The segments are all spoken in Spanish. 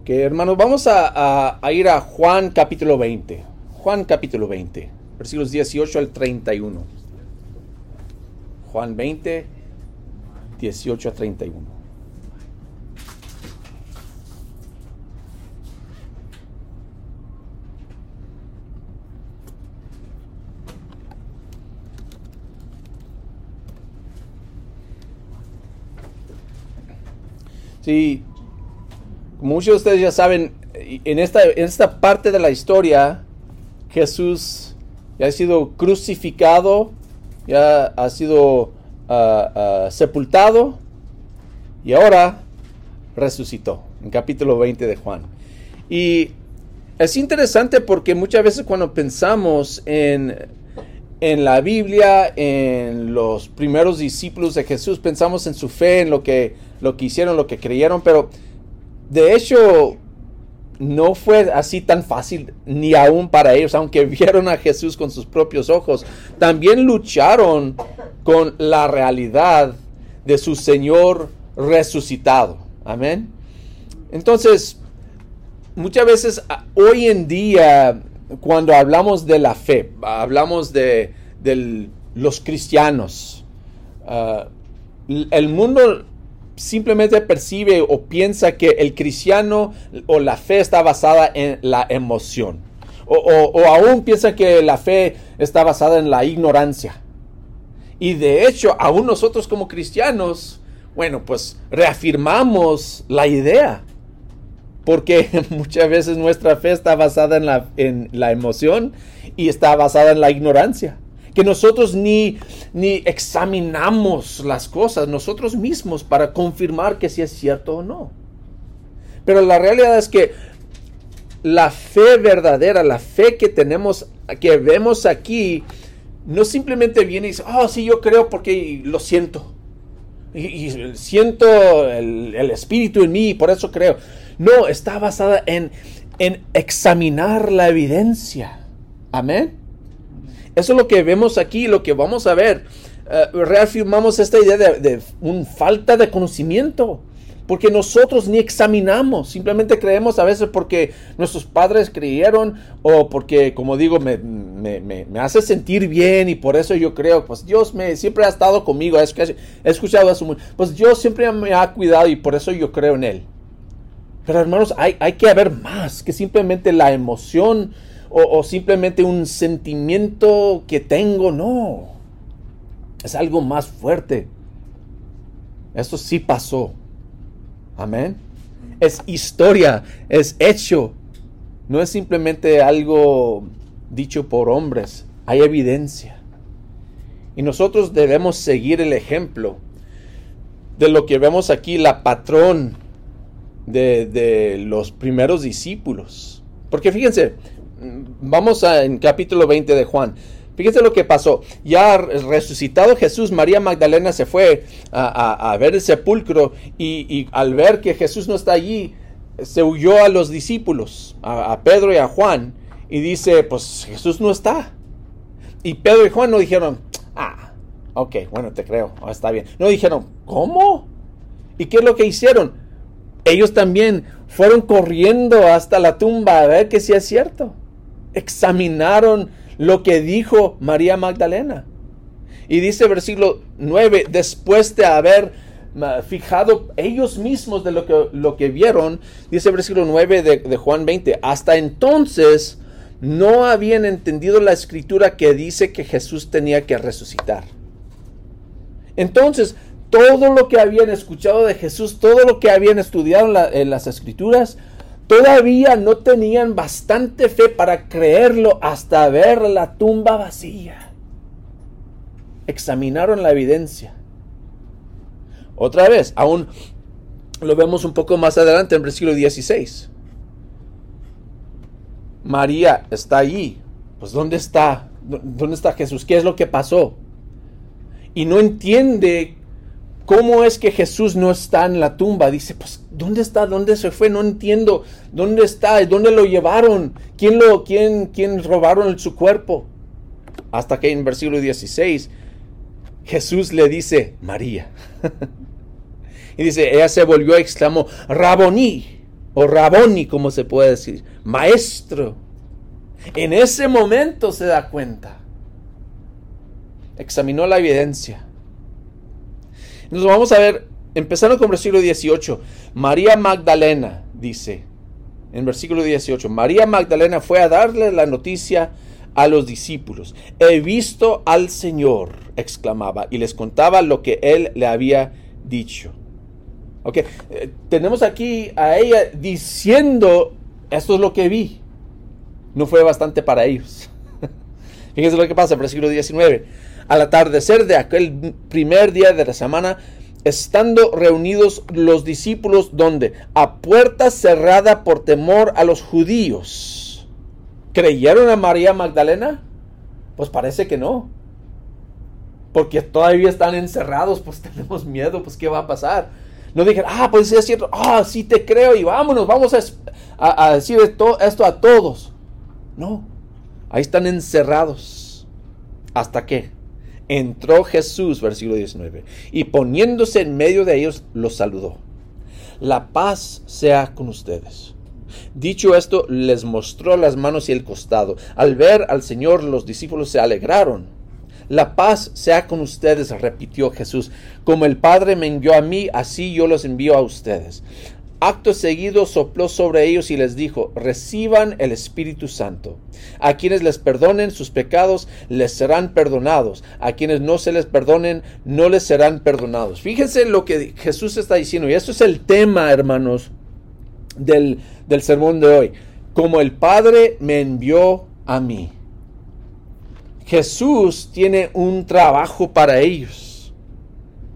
Ok, hermanos, vamos a, a, ir a Juan capítulo 20. Juan capítulo 20, versículos 18 al 31. Juan 20, 18 a 31. Sí, como muchos de ustedes ya saben, en esta, en esta parte de la historia, Jesús ya ha sido crucificado, ya ha sido ah, ah, sepultado y ahora resucitó, en capítulo 20 de Juan. Y es interesante porque muchas veces cuando pensamos en, en la Biblia, en los primeros discípulos de Jesús, pensamos en su fe, en lo que lo que hicieron, lo que creyeron, pero de hecho no fue así tan fácil ni aún para ellos, aunque vieron a Jesús con sus propios ojos, también lucharon con la realidad de su Señor resucitado. Amén. Entonces, muchas veces hoy en día, cuando hablamos de la fe, hablamos de, los cristianos, ah, el mundo simplemente percibe o piensa que el cristiano o la fe está basada en la emoción. O, aún piensa que la fe está basada en la ignorancia. Y de hecho, aún nosotros como cristianos, bueno, pues reafirmamos la idea. Porque muchas veces nuestra fe está basada en la, en la emoción y está basada en la ignorancia que nosotros ni, ni examinamos las cosas nosotros mismos para confirmar que si es cierto o no. Pero la realidad es que la fe verdadera, la fe que tenemos, que vemos aquí, no simplemente viene y dice, oh, sí, yo creo porque lo siento. Y, siento el, espíritu en mí y por eso creo. No, está basada en, en examinar la evidencia. Amén. Eso es lo que vemos aquí, lo que vamos a ver. Eh, reafirmamos esta idea de, de un falta de conocimiento porque nosotros ni examinamos, simplemente creemos a veces porque nuestros padres creyeron o porque, como digo, me, hace sentir bien y por eso yo creo, pues Dios me siempre ha estado conmigo, he, escuchado eso, pues Dios siempre me ha cuidado y por eso yo creo en Él. Pero hermanos, hay, hay que haber más que simplemente la emoción o, simplemente un sentimiento que tengo, no. Es algo más fuerte. Esto sí pasó. Amén. Es historia, es hecho. No es simplemente algo dicho por hombres. Hay evidencia. Y nosotros debemos seguir el ejemplo de lo que vemos aquí, la patrón de, de los primeros discípulos. Porque fíjense, vamos a, en capítulo 20 de Juan. Fíjense lo que pasó. Ya resucitado Jesús, María Magdalena se fue a, ver el sepulcro y, al ver que Jesús no está allí, se huyó a los discípulos, a, Pedro y a Juan, y dice, pues Jesús no está. Y Pedro y Juan no dijeron, ah, ok, bueno, te creo, ah, está bien. No dijeron, ¿cómo? ¿Y qué es lo que hicieron? Ellos también fueron corriendo hasta la tumba a ver que si es cierto examinaron lo que dijo María Magdalena. Y dice versículo 9, después de haber fijado ellos mismos de lo que, lo que vieron, dice versículo 9 de, de Juan 20, hasta entonces no habían entendido la escritura que dice que Jesús tenía que resucitar. Entonces, todo lo que habían escuchado de Jesús, todo lo que habían estudiado en las escrituras, Todavía no tenían bastante fe para creerlo hasta ver la tumba vacía. Examinaron la evidencia. Otra vez, aún lo vemos un poco más adelante en versículo 16. María está allí. Pues ¿dónde está? ¿Dónde está Jesús? ¿Qué es lo que pasó? Y no entiende ¿Cómo es que Jesús no está en la tumba? Dice, pues, ¿dónde está? ¿Dónde se fue? No entiendo. ¿Dónde está? ¿Dónde lo llevaron? ¿Quién lo, quién, quién robaron su cuerpo? Hasta que en versículo 16, Jesús le dice, María. y dice, ella se volvió y exclamó, Raboní, o Raboni, como se puede decir, maestro. En ese momento se da cuenta. Examinó la evidencia. Nos vamos a ver, empezando con versículo 18, María Magdalena dice, en versículo 18, María Magdalena fue a darle la noticia a los discípulos. He visto al Señor, exclamaba, y les contaba lo que él le había dicho. Ok, eh, tenemos aquí a ella diciendo, esto es lo que vi. No fue bastante para ellos. Fíjense lo que pasa, versículo 19. Al atardecer de aquel primer día de la semana, estando reunidos los discípulos donde a puerta cerrada por temor a los judíos. ¿Creyeron a María Magdalena? Pues parece que no. Porque todavía están encerrados, pues tenemos miedo, pues ¿qué va a pasar? No dijeron, ah, pues es cierto, ah, sí te creo y vámonos, vamos a, decir esto a todos. No, ahí están encerrados. ¿Hasta qué? Entró Jesús, versículo 19, y poniéndose en medio de ellos, los saludó. La paz sea con ustedes. Dicho esto, les mostró las manos y el costado. Al ver al Señor, los discípulos se alegraron. La paz sea con ustedes, repitió Jesús. Como el Padre me envió a mí, así yo los envío a ustedes. Acto seguido sopló sobre ellos y les dijo, reciban el Espíritu Santo. A quienes les perdonen sus pecados, les serán perdonados. A quienes no se les perdonen, no les serán perdonados. Fíjense lo que Jesús está diciendo. Y esto es el tema, hermanos, del, del sermón de hoy. Como el Padre me envió a mí. Jesús tiene un trabajo para ellos.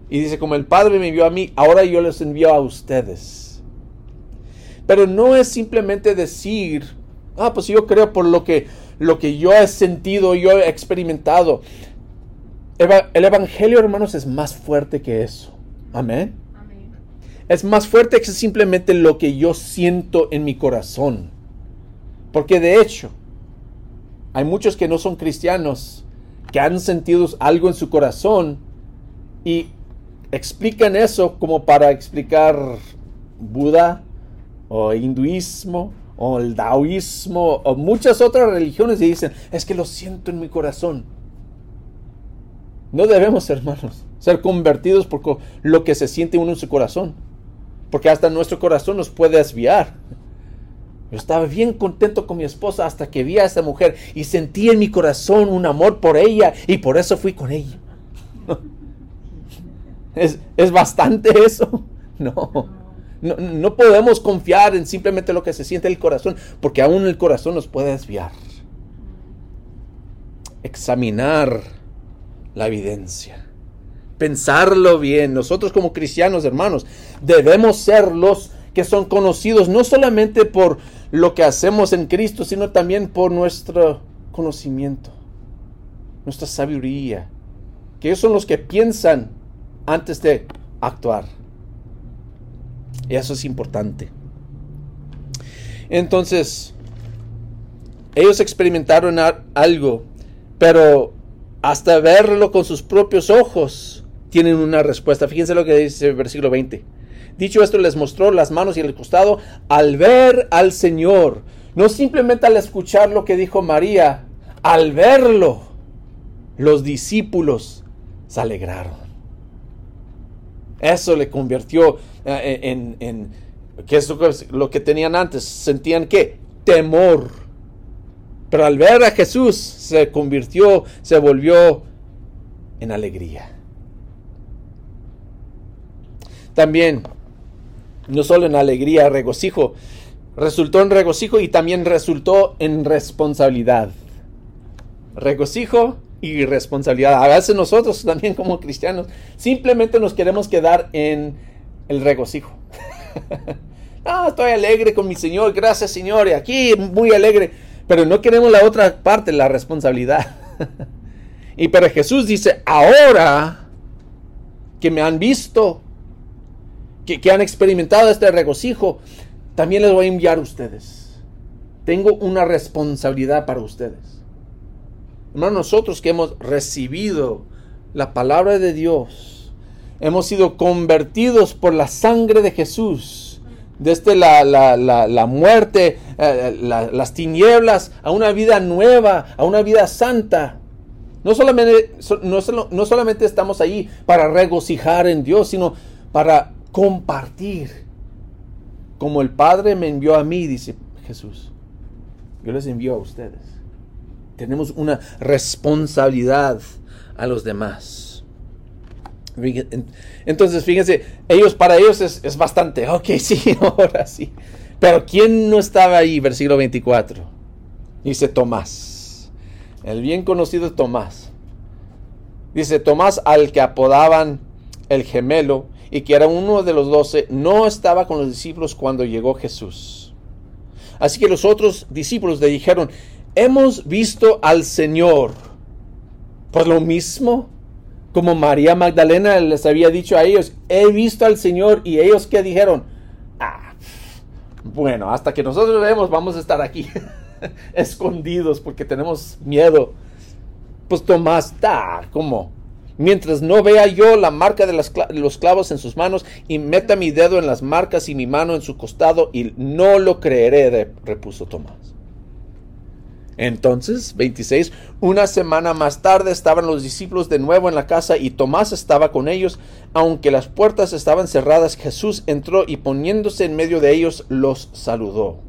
Y dice, como el Padre me envió a mí, ahora yo les envío a ustedes. Pero no es simplemente decir, ah, pues yo creo por lo que, lo que yo he sentido, yo he experimentado. El Evangelio, hermanos, es más fuerte que eso. Amén. Es más fuerte que simplemente lo que yo siento en mi corazón. Porque de hecho, hay muchos que no son cristianos, que han sentido algo en su corazón y explican eso como para explicar Buda, o hinduismo, o el taoísmo, o muchas otras religiones y dicen, es que lo siento en mi corazón. No debemos, hermanos, ser convertidos por lo que se siente uno en su corazón. Porque hasta nuestro corazón nos puede desviar. Yo estaba bien contento con mi esposa hasta que vi a esa mujer y sentí en mi corazón un amor por ella y por eso fui con ella. ¿Es, es bastante eso? No. No, podemos confiar en simplemente lo que se siente el corazón, porque aún el corazón nos puede desviar. Examinar la evidencia. Pensarlo bien. Nosotros como cristianos, hermanos, debemos ser los que son conocidos no solamente por lo que hacemos en Cristo, sino también por nuestro conocimiento, nuestra sabiduría. Que ellos son los que piensan antes de actuar. Eso es importante. Entonces, ellos experimentaron algo, pero hasta verlo con sus propios ojos, tienen una respuesta. Fíjense lo que dice el versículo 20. Dicho esto, les mostró las manos y el costado al ver al Señor. No simplemente al escuchar lo que dijo María, al verlo, los discípulos se alegraron. Eso le convirtió eh, en, en, ¿qué es lo que tenían antes? Sentían qué? Temor. Pero al ver a Jesús se convirtió, se volvió en alegría. También, no solo en alegría, regocijo, resultó en regocijo y también resultó en responsabilidad. Regocijo y responsabilidad. A veces nosotros también como cristianos simplemente nos queremos quedar en el regocijo. ah, estoy alegre con mi Señor, gracias Señor, y aquí muy alegre, pero no queremos la otra parte, la responsabilidad. y pero Jesús dice, ahora que me han visto, que, que han experimentado este regocijo, también les voy a enviar a ustedes. Tengo una responsabilidad para ustedes. Hermanos, nosotros que hemos recibido la palabra de Dios, hemos sido convertidos por la sangre de Jesús, desde la, la, la, muerte, eh, las tinieblas, a una vida nueva, a una vida santa. No solamente, no, no solamente estamos ahí para regocijar en Dios, sino para compartir. Como el Padre me envió a mí, dice Jesús, yo les envío a ustedes. Tenemos una responsabilidad a los demás. Entonces, fíjense, ellos, para ellos es, bastante, ok, sí, ahora sí. Pero ¿quién no estaba ahí? Versículo 24. Dice Tomás. El bien conocido Tomás. Dice Tomás al que apodaban el gemelo y que era uno de los doce, no estaba con los discípulos cuando llegó Jesús. Así que los otros discípulos le dijeron, hemos visto al Señor. Pues lo mismo como María Magdalena les había dicho a ellos, he visto al Señor y ellos que dijeron, ah, bueno, hasta que nosotros vemos vamos a estar aquí escondidos porque tenemos miedo. Pues Tomás, como mientras no vea yo la marca de los clavos en sus manos y meta mi dedo en las marcas y mi mano en su costado y no lo creeré, repuso Tomás. Entonces, 26, una semana más tarde estaban los discípulos de nuevo en la casa y Tomás estaba con ellos. Aunque las puertas estaban cerradas, Jesús entró y poniéndose en medio de ellos los saludó.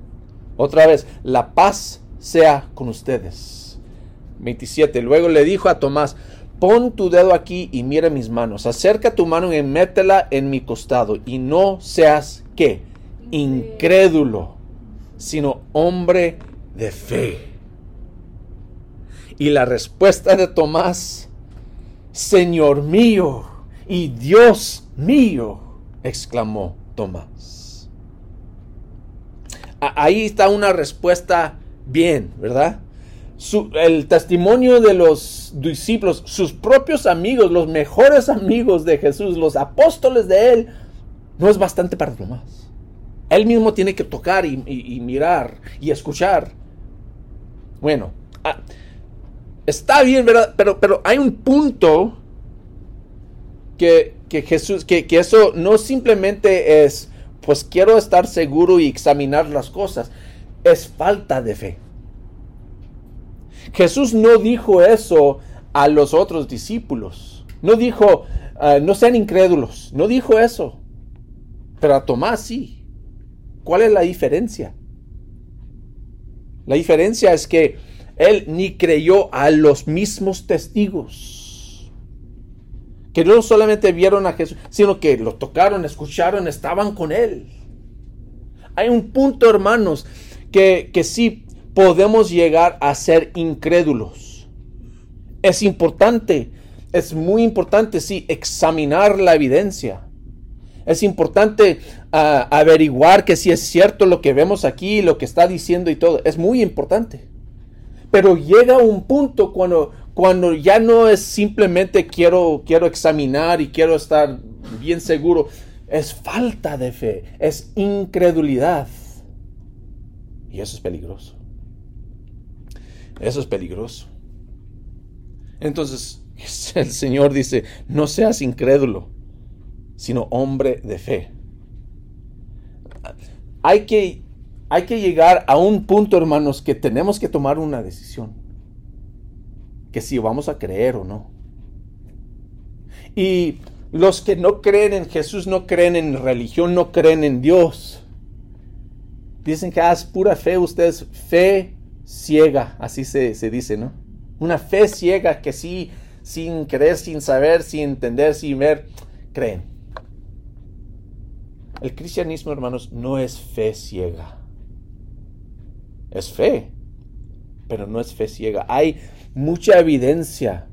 Otra vez, la paz sea con ustedes. 27, luego le dijo a Tomás, pon tu dedo aquí y mira mis manos, acerca tu mano y métela en mi costado y no seas, ¿qué? Incrédulo, sino hombre de fe. Y la respuesta de Tomás, Señor mío y Dios mío, exclamó Tomás. Ahí está una respuesta bien, ¿verdad? el testimonio de los discípulos, sus propios amigos, los mejores amigos de Jesús, los apóstoles de él, no es bastante para Tomás. Él mismo tiene que tocar y, mirar y escuchar. Bueno, está bien, ¿verdad? Pero, pero hay un punto que, Jesús, que, que, eso no simplemente es, pues quiero estar seguro y examinar las cosas, es falta de fe. Jesús no dijo eso a los otros discípulos. No dijo, ah, no sean incrédulos. No dijo eso. Pero a Tomás sí. ¿Cuál es la diferencia? La diferencia es que él ni creyó a los mismos testigos. Que no solamente vieron a Jesús, sino que lo tocaron, escucharon, estaban con él. Hay un punto, hermanos, que, que sí podemos llegar a ser incrédulos. Es importante, es muy importante, sí, examinar la evidencia. Es importante ah, averiguar que si es cierto lo que vemos aquí, lo que está diciendo y todo. Es muy importante. Pero llega un punto cuando, cuando ya no es simplemente quiero, quiero examinar y quiero estar bien seguro. Es falta de fe, es incredulidad. Y eso es peligroso. Eso es peligroso. Entonces el Señor dice, no seas incrédulo, sino hombre de fe. Hay que hay que llegar a un punto, hermanos, que tenemos que tomar una decisión. Que si vamos a creer o no. Y los que no creen en Jesús, no creen en religión, no creen en Dios. Dicen que ah, es pura fe, ustedes, fe ciega, así se, se dice, ¿no? Una fe ciega que sí, sin creer, sin saber, sin entender, sin ver, creen. El cristianismo, hermanos, no es fe ciega es fe, pero no es fe ciega. Hay mucha evidencia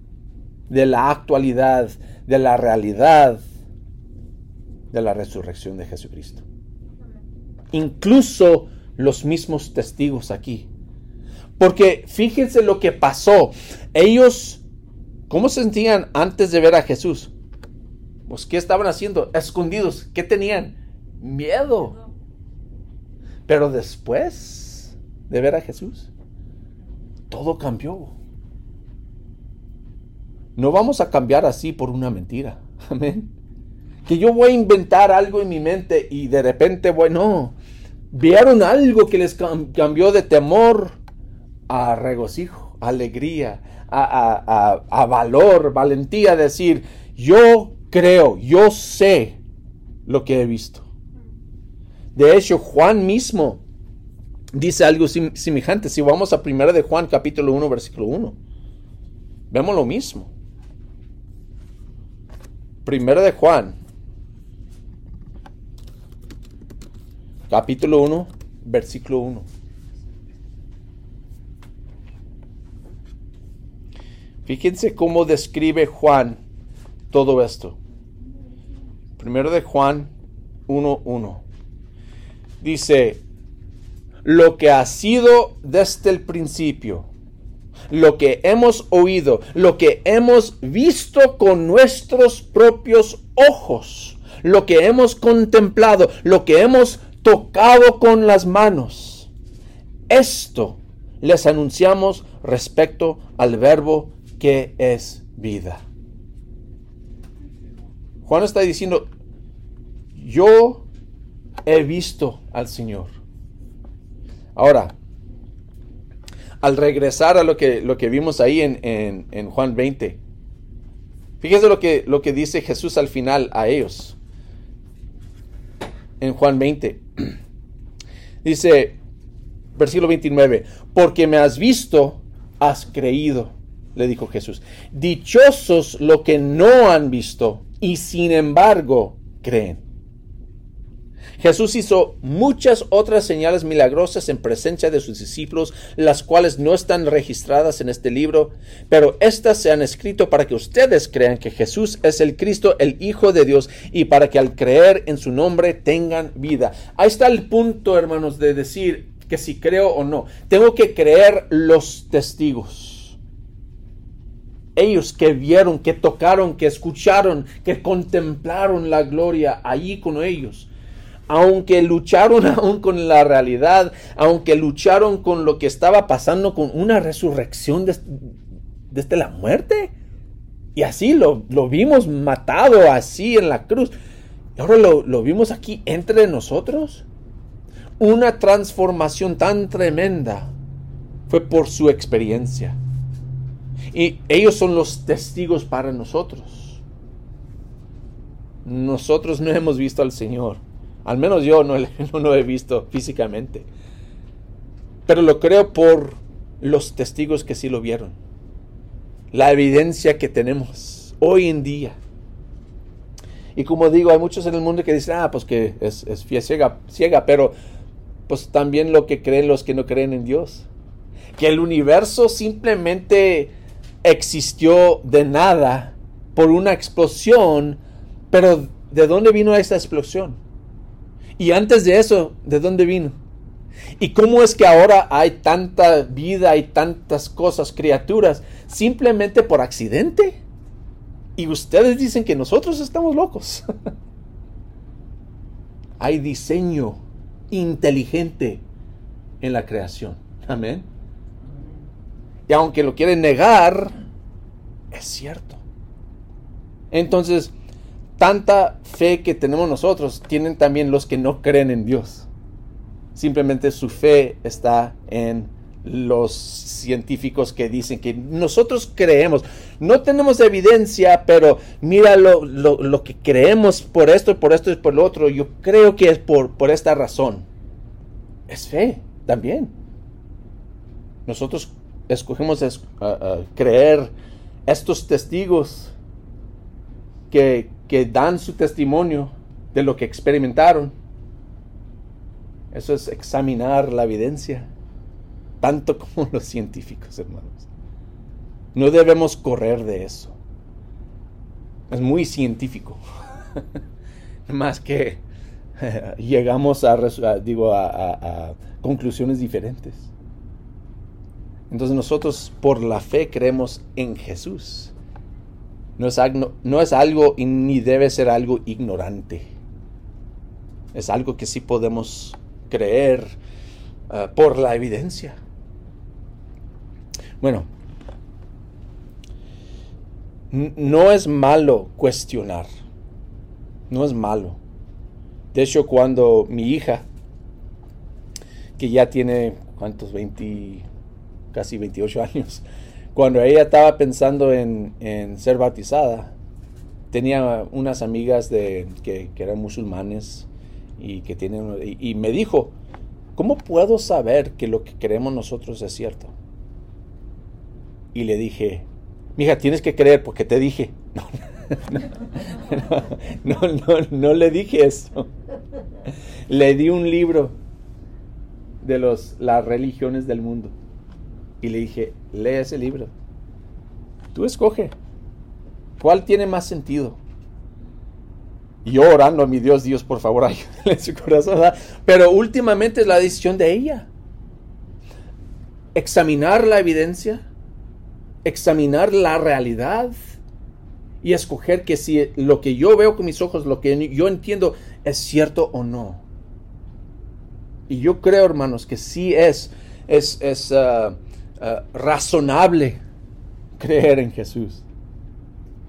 de la actualidad, de la realidad de la resurrección de Jesucristo. Incluso los mismos testigos aquí. Porque fíjense lo que pasó. Ellos, ¿cómo se sentían antes de ver a Jesús? Pues, ¿qué estaban haciendo? Escondidos. ¿Qué tenían? Miedo. Pero después de ver a Jesús, todo cambió. No vamos a cambiar así por una mentira. Amén. que yo voy a inventar algo en mi mente y de repente, bueno, vieron algo que les cambió de temor a regocijo, alegría, a, a valor, valentía, decir, yo creo, yo sé lo que he visto. De hecho, Juan mismo dice algo semejante. Si vamos a 1 de Juan capítulo 1, versículo 1, vemos lo mismo. Primero de Juan, capítulo 1, versículo 1. Fíjense cómo describe Juan todo esto. Primero de Juan 1.1. Dice, lo que ha sido desde el principio, lo que hemos oído, lo que hemos visto con nuestros propios ojos, lo que hemos contemplado, lo que hemos tocado con las manos. Esto les anunciamos respecto al verbo que es vida. Juan está diciendo, yo he visto al Señor. Ahora, al regresar a lo que, lo que vimos ahí en, en, Juan 20, fíjese lo que, lo que dice Jesús al final a ellos. En Juan 20. Dice, versículo 29, porque me has visto, has creído, le dijo Jesús. Dichosos lo que no han visto y sin embargo creen. Jesús hizo muchas otras señales milagrosas en presencia de sus discípulos, las cuales no están registradas en este libro, pero estas se han escrito para que ustedes crean que Jesús es el Cristo, el Hijo de Dios, y para que al creer en su nombre tengan vida. Ahí está el punto, hermanos, de decir que si creo o no. Tengo que creer los testigos ellos que vieron, que tocaron, que escucharon, que contemplaron la gloria allí con ellos. Aunque lucharon aún con la realidad, aunque lucharon con lo que estaba pasando con una resurrección desde, la muerte. Y así lo, vimos matado así en la cruz. Y ahora lo, lo vimos aquí entre nosotros. Una transformación tan tremenda fue por su experiencia. Y ellos son los testigos para nosotros. Nosotros no hemos visto al Señor. Al menos yo no, no lo he visto físicamente. Pero lo creo por los testigos que sí lo vieron. La evidencia que tenemos hoy en día. Y como digo, hay muchos en el mundo que dicen, ah, pues que es, es ciega, ciega, pero pues también lo que creen los que no creen en Dios. Que el universo simplemente existió de nada por una explosión, pero ¿de dónde vino esa explosión? Y antes de eso, ¿de dónde vino? ¿Y cómo es que ahora hay tanta vida y tantas cosas, criaturas, simplemente por accidente? Y ustedes dicen que nosotros estamos locos. hay diseño inteligente en la creación. Amén. Y aunque lo quieren negar, es cierto. Entonces, tanta fe que tenemos nosotros, tienen también los que no creen en Dios. Simplemente su fe está en los científicos que dicen que nosotros creemos. No tenemos evidencia, pero mira lo, que creemos por esto, por esto y por lo otro. Yo creo que es por, por esta razón. Es fe también. Nosotros escogemos creer estos testigos que, que dan su testimonio de lo que experimentaron. Eso es examinar la evidencia, tanto como los científicos, hermanos. No debemos correr de eso. Es muy científico. Más que llegamos a, digo, a conclusiones diferentes. Entonces nosotros por la fe creemos en Jesús. No es, algo, no es algo ni debe ser algo ignorante. Es algo que sí podemos creer ah, por la evidencia. Bueno, no es malo cuestionar. No es malo. De hecho, cuando mi hija, que ya tiene, ¿cuántos? 20, casi 28 años, cuando ella estaba pensando en, ser bautizada, tenía unas amigas de, que, eran musulmanes y que tienen, y, me dijo, ¿cómo puedo saber que lo que queremos nosotros es cierto? Y le dije, mija, tienes que creer porque te dije. No, no, no, no, le dije eso. Le di un libro de los, las religiones del mundo. Y le dije, lee ese libro. Tú escoge. ¿Cuál tiene más sentido? Y yo orando a mi Dios, Dios, por favor, ayúdale en su corazón. Pero últimamente es la decisión de ella. Examinar la evidencia, examinar la realidad y escoger que si lo que yo veo con mis ojos, lo que yo entiendo, es cierto o no. Y yo creo, hermanos, que sí es, es, es uh, uh, razonable creer en Jesús.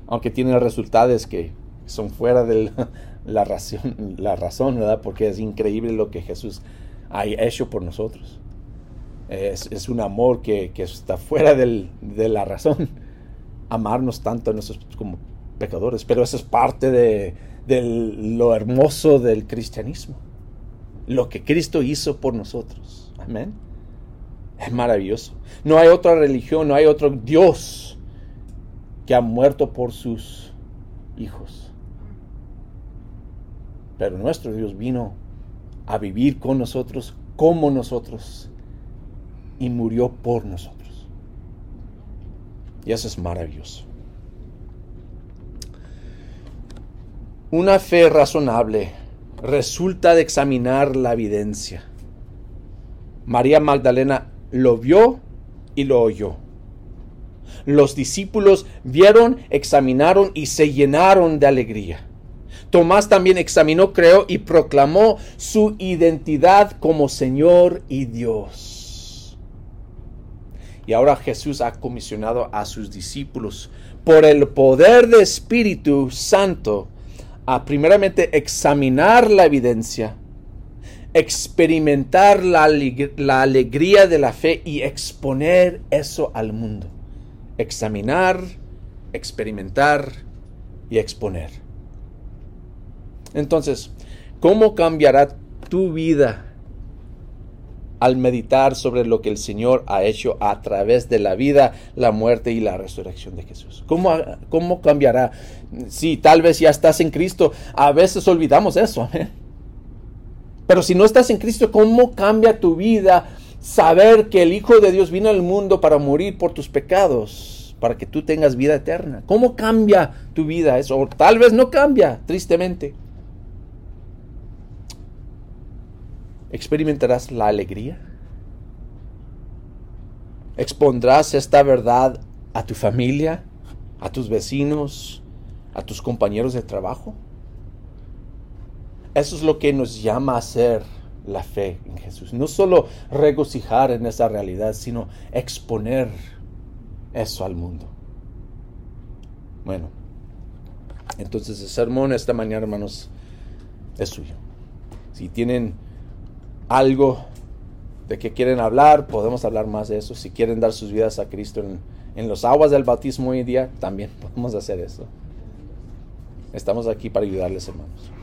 Aunque tiene resultados que son fuera de la, razón, la razón. Porque es increíble lo que Jesús ha hecho por nosotros. Es, un amor que, está fuera de la razón amarnos tanto a nosotros como pecadores, pero eso es parte de, lo hermoso del cristianismo. Lo que Cristo hizo por nosotros. Amén. Es maravilloso. No hay otra religión, no hay otro Dios que ha muerto por sus hijos. Pero nuestro Dios vino a vivir con nosotros como nosotros y murió por nosotros. Y eso es maravilloso. Una fe razonable resulta de examinar la evidencia. María Magdalena lo vio y lo oyó. Los discípulos vieron, examinaron y se llenaron de alegría. Tomás también examinó, creó y proclamó su identidad como Señor y Dios. Y ahora Jesús ha comisionado a sus discípulos por el poder de Espíritu Santo a primeramente examinar la evidencia, experimentar la, la, alegría de la fe y exponer eso al mundo. Examinar, experimentar y exponer. Entonces, ¿cómo cambiará tu vida al meditar sobre lo que el Señor ha hecho a través de la vida, la muerte y la resurrección de Jesús. ¿Cómo, cómo cambiará? Si tal vez ya estás en Cristo, a veces olvidamos eso. ¿eh? Pero si no estás en Cristo, ¿cómo cambia tu vida saber que el Hijo de Dios vino al mundo para morir por tus pecados? para que tú tengas vida eterna. ¿Cómo cambia tu vida eso? O tal vez no cambia, tristemente. experimentarás la alegría. Expondrás esta verdad a tu familia, a tus vecinos, a tus compañeros de trabajo. Eso es lo que nos llama a ser la fe en Jesús. No solo regocijar en esa realidad, sino exponer eso al mundo. Bueno, entonces el sermón esta mañana, hermanos, es suyo. Si tienen algo de que quieren hablar, podemos hablar más de eso. Si quieren dar sus vidas a Cristo en, en los aguas del bautismo hoy día, también podemos hacer eso. Estamos aquí para ayudarles, hermanos.